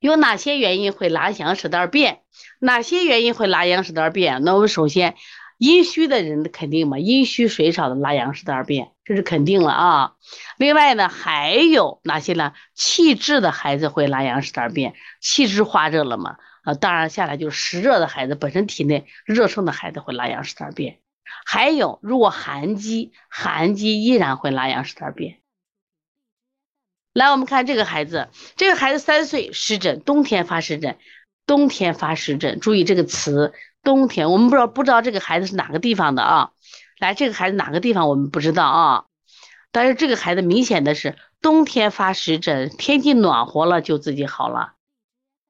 有哪些原因会拉阳使得而变？哪些原因会拉阳使得而变？那我们首先，阴虚的人肯定嘛，阴虚水少的拉阳使得而变，这是肯定了啊。另外呢，还有哪些呢？气滞的孩子会拉阳使得而变，气滞化热了嘛？啊，当然下来就是湿热的孩子，本身体内热盛的孩子会拉阳使得而变。还有，如果寒积，寒积依然会拉阳使得而变。来，我们看这个孩子，这个孩子三岁湿疹，冬天发湿疹，冬天发湿疹，注意这个词，冬天，我们不知道不知道这个孩子是哪个地方的啊？来，这个孩子哪个地方我们不知道啊？但是这个孩子明显的是冬天发湿疹，天气暖和了就自己好了。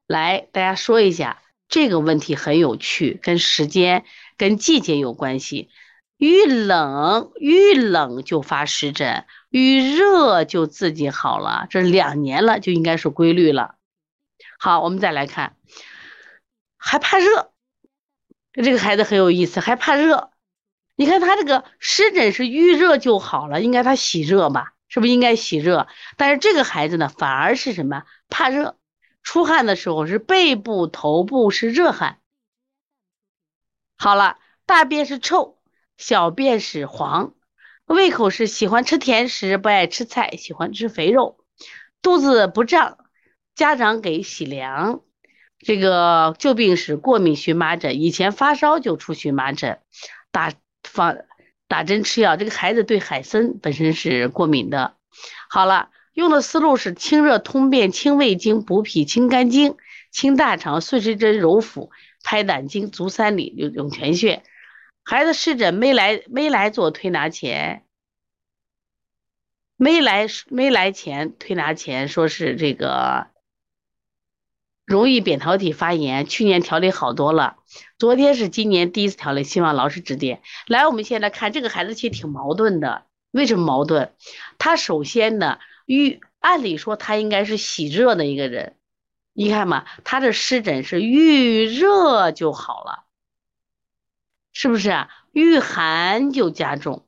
来，大家说一下这个问题很有趣，跟时间、跟季节有关系。遇冷遇冷就发湿疹，遇热就自己好了，这两年了就应该是规律了。好，我们再来看，还怕热，这个孩子很有意思，还怕热。你看他这个湿疹是遇热就好了，应该他喜热吧？是不是应该喜热？但是这个孩子呢，反而是什么？怕热，出汗的时候是背部、头部是热汗。好了，大便是臭。小便是黄，胃口是喜欢吃甜食，不爱吃菜，喜欢吃肥肉，肚子不胀，家长给洗凉。这个旧病史过敏荨麻疹，以前发烧就出荨麻疹，打放打针吃药。这个孩子对海参本身是过敏的。好了，用的思路是清热通便、清胃经、补脾、清肝经、清大肠、顺时针揉腹、拍胆经、足三里、涌泉穴。孩子湿疹没来没来做推拿前，没来没来前推拿前说是这个容易扁桃体发炎，去年调理好多了，昨天是今年第一次调理，希望老师指点。来，我们现在看这个孩子其实挺矛盾的，为什么矛盾？他首先呢，遇按理说他应该是喜热的一个人，你看嘛，他的湿疹是遇热就好了。是不是啊？遇寒就加重，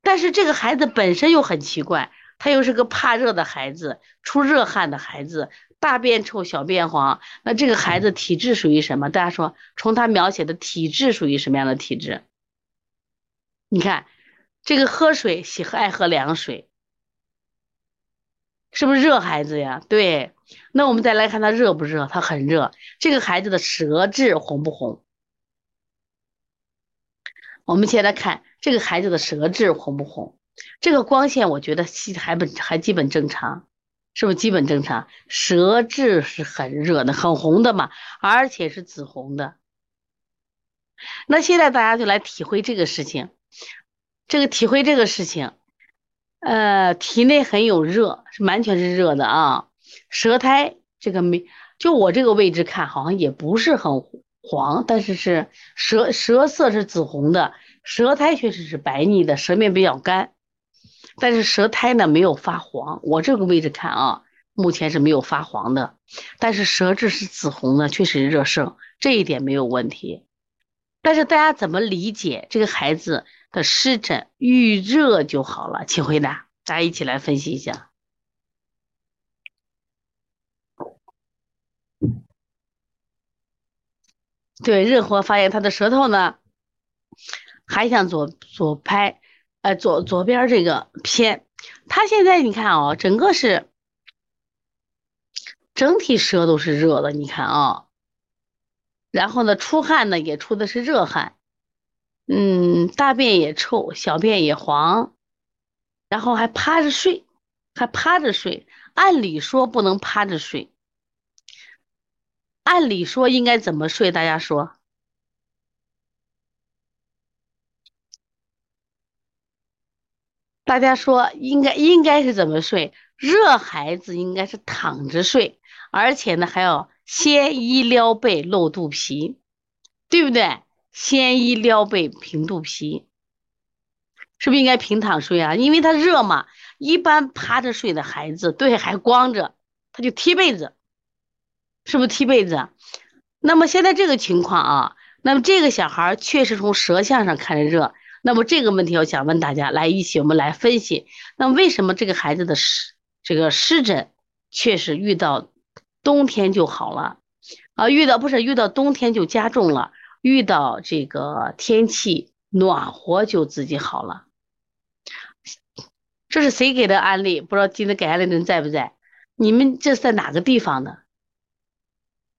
但是这个孩子本身又很奇怪，他又是个怕热的孩子，出热汗的孩子，大便臭，小便黄。那这个孩子体质属于什么？大家说，从他描写的体质属于什么样的体质？你看，这个喝水喜爱喝凉水，是不是热孩子呀？对。那我们再来看他热不热？他很热。这个孩子的舌质红不红？我们先来看这个孩子的舌质红不红？这个光线我觉得还本还基本正常，是不是基本正常？舌质是很热的，很红的嘛，而且是紫红的。那现在大家就来体会这个事情，这个体会这个事情，呃，体内很有热，是完全是热的啊。舌苔这个没，就我这个位置看，好像也不是很红。黄，但是是舌舌色是紫红的，舌苔确实是白腻的，舌面比较干，但是舌苔呢没有发黄。我这个位置看啊，目前是没有发黄的，但是舌质是紫红的，确实热盛，这一点没有问题。但是大家怎么理解这个孩子的湿疹遇热就好了？请回答，大家一起来分析一下。对，热火发现他的舌头呢，还向左左拍，呃，左左边这个偏。他现在你看啊，整个是整体舌都是热的，你看啊。然后呢，出汗呢也出的是热汗，嗯，大便也臭，小便也黄，然后还趴着睡，还趴着睡。按理说不能趴着睡。按理说应该怎么睡？大家说，大家说应该应该是怎么睡？热孩子应该是躺着睡，而且呢还要先衣撩被露肚皮，对不对？先衣撩被平肚皮，是不是应该平躺睡啊？因为他热嘛。一般趴着睡的孩子，对，还光着，他就踢被子。是不是踢被子？那么现在这个情况啊，那么这个小孩确实从舌象上看着热。那么这个问题我想问大家，来一起我们来分析。那为什么这个孩子的湿这个湿疹确实遇到冬天就好了，啊，遇到不是遇到冬天就加重了，遇到这个天气暖和就自己好了。这是谁给的案例？不知道今天给案例的人在不在？你们这是在哪个地方的？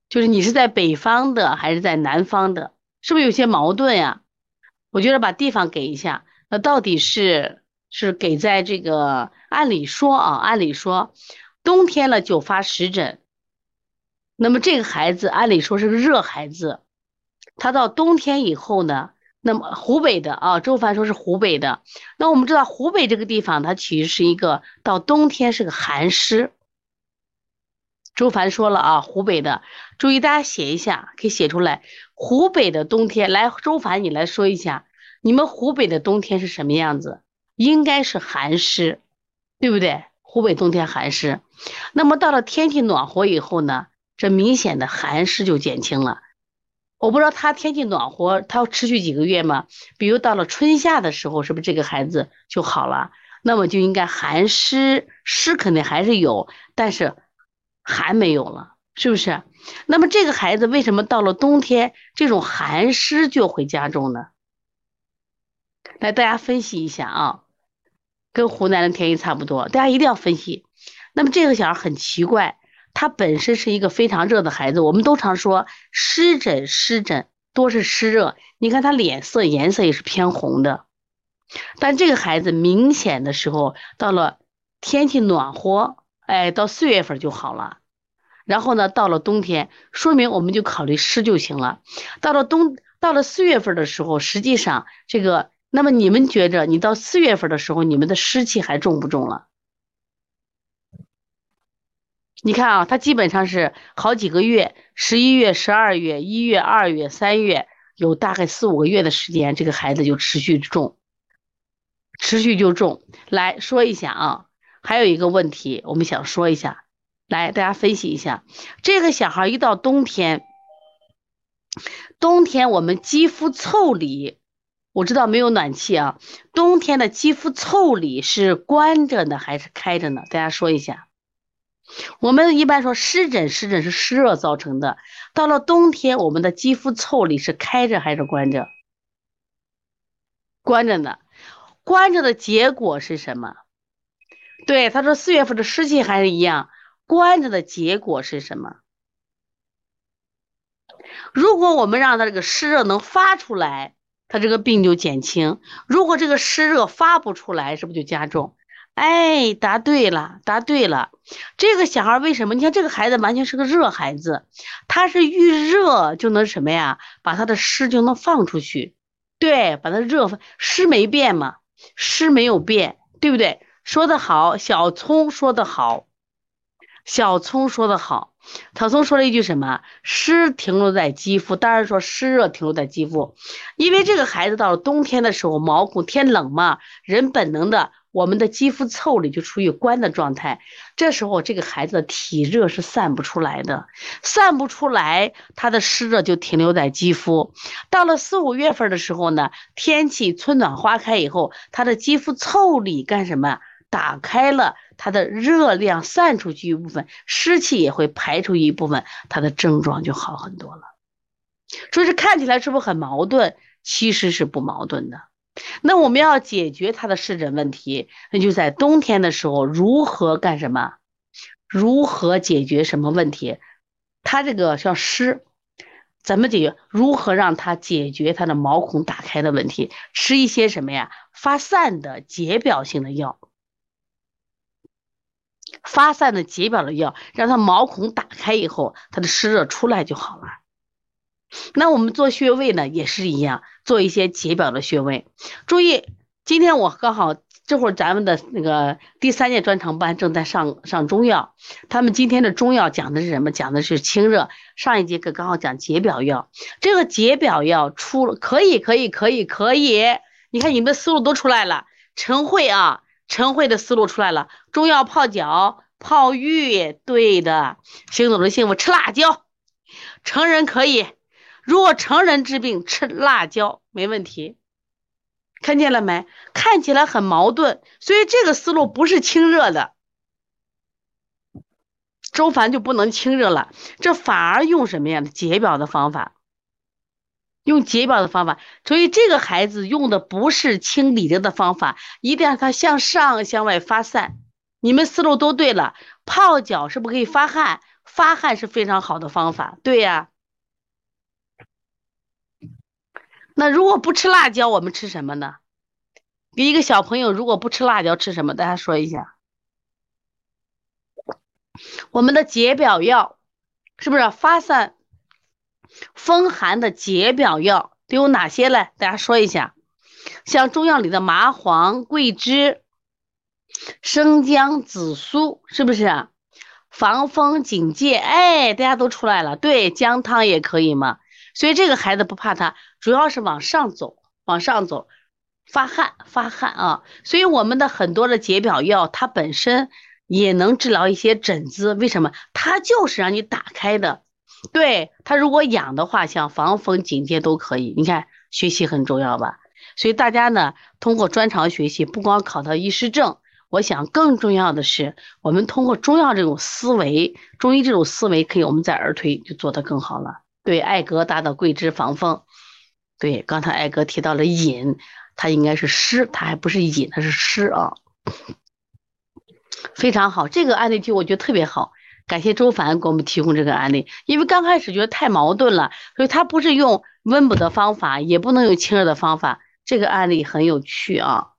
就是你是在北方的还是在南方的？是不是有些矛盾呀？我觉得把地方给一下，那到底是是给在这个？按理说啊，按理说，冬天了就发湿疹，那么这个孩子按理说是个热孩子，他到冬天以后呢？那么湖北的啊，周凡说是湖北的。那我们知道湖北这个地方，它其实是一个到冬天是个寒湿。周凡说了啊，湖北的，注意大家写一下，可以写出来。湖北的冬天，来，周凡你来说一下，你们湖北的冬天是什么样子？应该是寒湿，对不对？湖北冬天寒湿。那么到了天气暖和以后呢，这明显的寒湿就减轻了。我不知道他天气暖和，他要持续几个月吗？比如到了春夏的时候，是不是这个孩子就好了？那么就应该寒湿，湿肯定还是有，但是寒没有了，是不是？那么这个孩子为什么到了冬天，这种寒湿就会加重呢？来，大家分析一下啊，跟湖南的天气差不多，大家一定要分析。那么这个小孩很奇怪。他本身是一个非常热的孩子，我们都常说湿疹，湿疹多是湿热。你看他脸色颜色也是偏红的，但这个孩子明显的时候到了天气暖和，哎，到四月份就好了。然后呢，到了冬天，说明我们就考虑湿就行了。到了冬，到了四月份的时候，实际上这个，那么你们觉着你到四月份的时候，你们的湿气还重不重了？你看啊，他基本上是好几个月，十一月、十二月、一月、二月、三月，有大概四五个月的时间，这个孩子就持续重，持续就重。来说一下啊，还有一个问题，我们想说一下，来大家分析一下，这个小孩一到冬天，冬天我们肌肤腠理，我知道没有暖气啊，冬天的肌肤腠理是关着呢还是开着呢？大家说一下。我们一般说湿疹，湿疹是湿热造成的。到了冬天，我们的肌肤腠理是开着还是关着？关着呢。关着的结果是什么？对，他说四月份的湿气还是一样。关着的结果是什么？如果我们让他这个湿热能发出来，他这个病就减轻；如果这个湿热发不出来，是不是就加重？哎，答对了，答对了。这个小孩为什么？你看这个孩子完全是个热孩子，他是遇热就能什么呀？把他的湿就能放出去。对，把他热湿没变嘛，湿没有变，对不对？说的好，小聪说的好，小聪说的好。小聪说了一句什么？湿停留在肌肤，当然说湿热停留在肌肤，因为这个孩子到了冬天的时候，毛孔天冷嘛，人本能的。我们的肌肤腠理就处于关的状态，这时候这个孩子的体热是散不出来的，散不出来，他的湿热就停留在肌肤。到了四五月份的时候呢，天气春暖花开以后，他的肌肤腠理干什么？打开了，它的热量散出去一部分，湿气也会排出一部分，它的症状就好很多了。说是看起来是不是很矛盾？其实是不矛盾的。那我们要解决它的湿疹问题，那就在冬天的时候如何干什么？如何解决什么问题？它这个叫湿，怎么解决？如何让它解决它的毛孔打开的问题？吃一些什么呀？发散的解表性的药，发散的解表的药，让他毛孔打开以后，他的湿热出来就好了。那我们做穴位呢，也是一样，做一些解表的穴位。注意，今天我刚好这会儿咱们的那个第三届专场班正在上上中药，他们今天的中药讲的是什么？讲的是清热。上一节课刚好讲解表药，这个解表药出了，可以，可以，可以，可以。你看你们的思路都出来了，陈慧啊，陈慧的思路出来了，中药泡脚、泡浴，对的。行走的幸福吃辣椒，成人可以。如果成人治病吃辣椒没问题，看见了没？看起来很矛盾，所以这个思路不是清热的，周凡就不能清热了，这反而用什么呀？解表的方法，用解表的方法。所以这个孩子用的不是清里热的方法，一定让他向上向外发散。你们思路都对了，泡脚是不是可以发汗？发汗是非常好的方法，对呀。那如果不吃辣椒，我们吃什么呢？给一个小朋友，如果不吃辣椒，吃什么？大家说一下。我们的解表药是不是发散风寒的解表药都有哪些嘞？大家说一下。像中药里的麻黄、桂枝、生姜、紫苏，是不是？防风警戒，哎，大家都出来了。对，姜汤也可以嘛。所以这个孩子不怕它，主要是往上走，往上走，发汗，发汗啊！所以我们的很多的解表药，它本身也能治疗一些疹子。为什么？它就是让你打开的。对它如果痒的话，像防风警戒都可以。你看，学习很重要吧？所以大家呢，通过专长学习，不光考到医师证，我想更重要的是，我们通过中药这种思维，中医这种思维，可以我们在儿推就做得更好了。对，艾格达的桂枝防风。对，刚才艾格提到了饮，它应该是湿，它还不是饮，它是湿啊。非常好，这个案例题我觉得特别好，感谢周凡给我们提供这个案例。因为刚开始觉得太矛盾了，所以他不是用温补的方法，也不能用清热的方法。这个案例很有趣啊，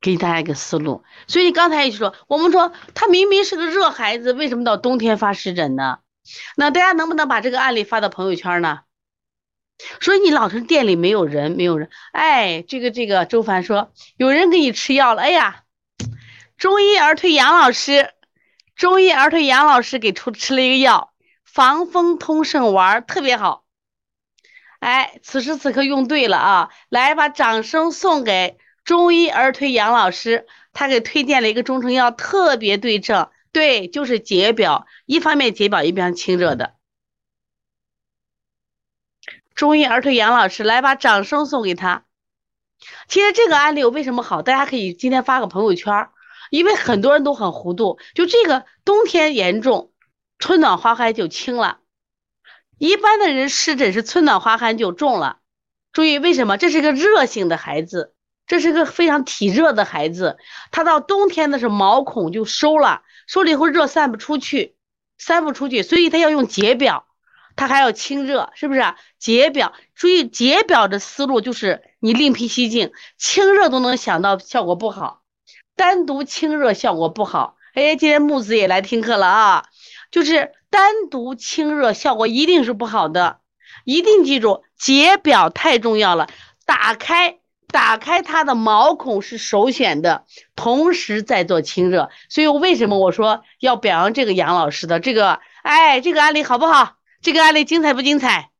给大家一个思路。所以刚才也说，我们说他明明是个热孩子，为什么到冬天发湿疹呢？那大家能不能把这个案例发到朋友圈呢？所以你老是店里没有人，没有人。哎，这个这个周凡说有人给你吃药了。哎呀，中医儿推杨老师，中医儿推杨老师给出吃了一个药，防风通圣丸，特别好。哎，此时此刻用对了啊！来，把掌声送给中医儿推杨老师，他给推荐了一个中成药，特别对症。对，就是解表，一方面解表，一边清热的。中医儿推杨老师，来把掌声送给他。其实这个案例为什么好？大家可以今天发个朋友圈，因为很多人都很糊涂。就这个冬天严重，春暖花开就轻了。一般的人湿疹是春暖花开就重了。注意为什么？这是个热性的孩子，这是个非常体热的孩子，他到冬天的时候毛孔就收了。收了以后热散不出去，散不出去，所以他要用解表，他还要清热，是不是？解表，注意解表的思路就是你另辟蹊径，清热都能想到效果不好，单独清热效果不好。哎，今天木子也来听课了啊，就是单独清热效果一定是不好的，一定记住解表太重要了，打开。打开它的毛孔是首选的，同时在做清热，所以为什么我说要表扬这个杨老师的这个，哎，这个案例好不好？这个案例精彩不精彩？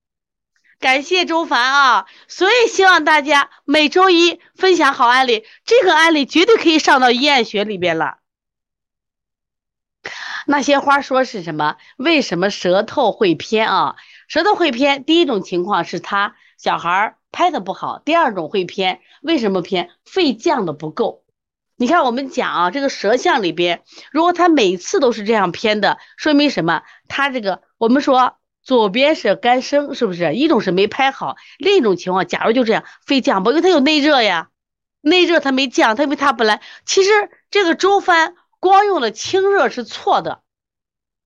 感谢周凡啊！所以希望大家每周一分享好案例，这个案例绝对可以上到医案学里边了。那些花说是什么？为什么舌头会偏啊？舌头会偏，第一种情况是他小孩。拍的不好，第二种会偏，为什么偏？肺降的不够。你看我们讲啊，这个舌象里边，如果他每次都是这样偏的，说明什么？他这个我们说左边是干生，是不是？一种是没拍好，另一种情况，假如就这样肺降不，因为它有内热呀，内热它没降，它因为它本来其实这个周帆光用了清热是错的，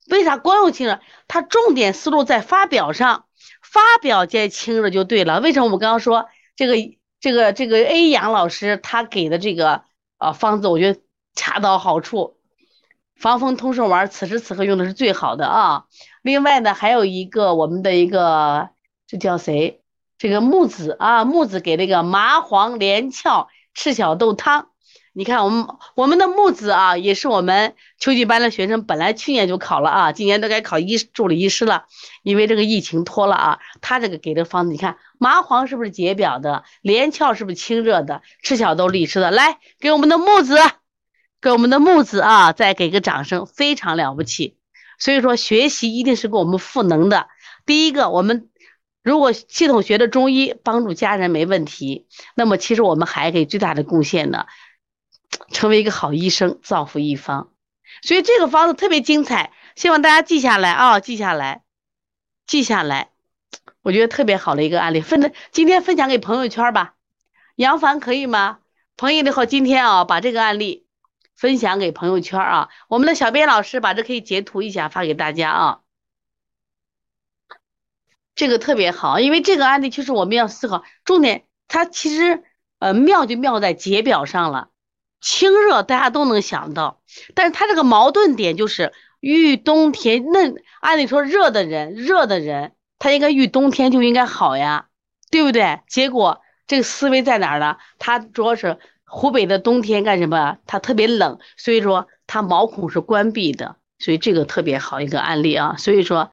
为啥光用清热？它重点思路在发表上。发表见清热就对了，为什么我们刚刚说这个这个这个 A 杨老师他给的这个呃方子，我觉得恰到好处，防风通圣丸此时此刻用的是最好的啊。另外呢，还有一个我们的一个这叫谁？这个木子啊，木子给那个麻黄连翘赤小豆汤。你看，我们我们的木子啊，也是我们秋季班的学生，本来去年就考了啊，今年都该考医助理医师了，因为这个疫情拖了啊。他这个给的方子，你看麻黄是不是解表的？连翘是不是清热的？赤小豆利湿的。来，给我们的木子，给我们的木子啊，再给个掌声，非常了不起。所以说，学习一定是给我们赋能的。第一个，我们如果系统学的中医帮助家人没问题，那么其实我们还给最大的贡献呢。成为一个好医生，造福一方，所以这个方子特别精彩。希望大家记下来啊，记下来，记下来。我觉得特别好的一个案例，分的今天分享给朋友圈吧。杨凡可以吗？朋友的话，今天啊，把这个案例分享给朋友圈啊。我们的小编老师把这可以截图一下发给大家啊。这个特别好，因为这个案例就是我们要思考重点，它其实呃妙就妙在解表上了。清热大家都能想到，但是它这个矛盾点就是遇冬天，那按理说热的人，热的人他应该遇冬天就应该好呀，对不对？结果这个思维在哪儿呢？他主要是湖北的冬天干什么？它特别冷，所以说它毛孔是关闭的，所以这个特别好一个案例啊。所以说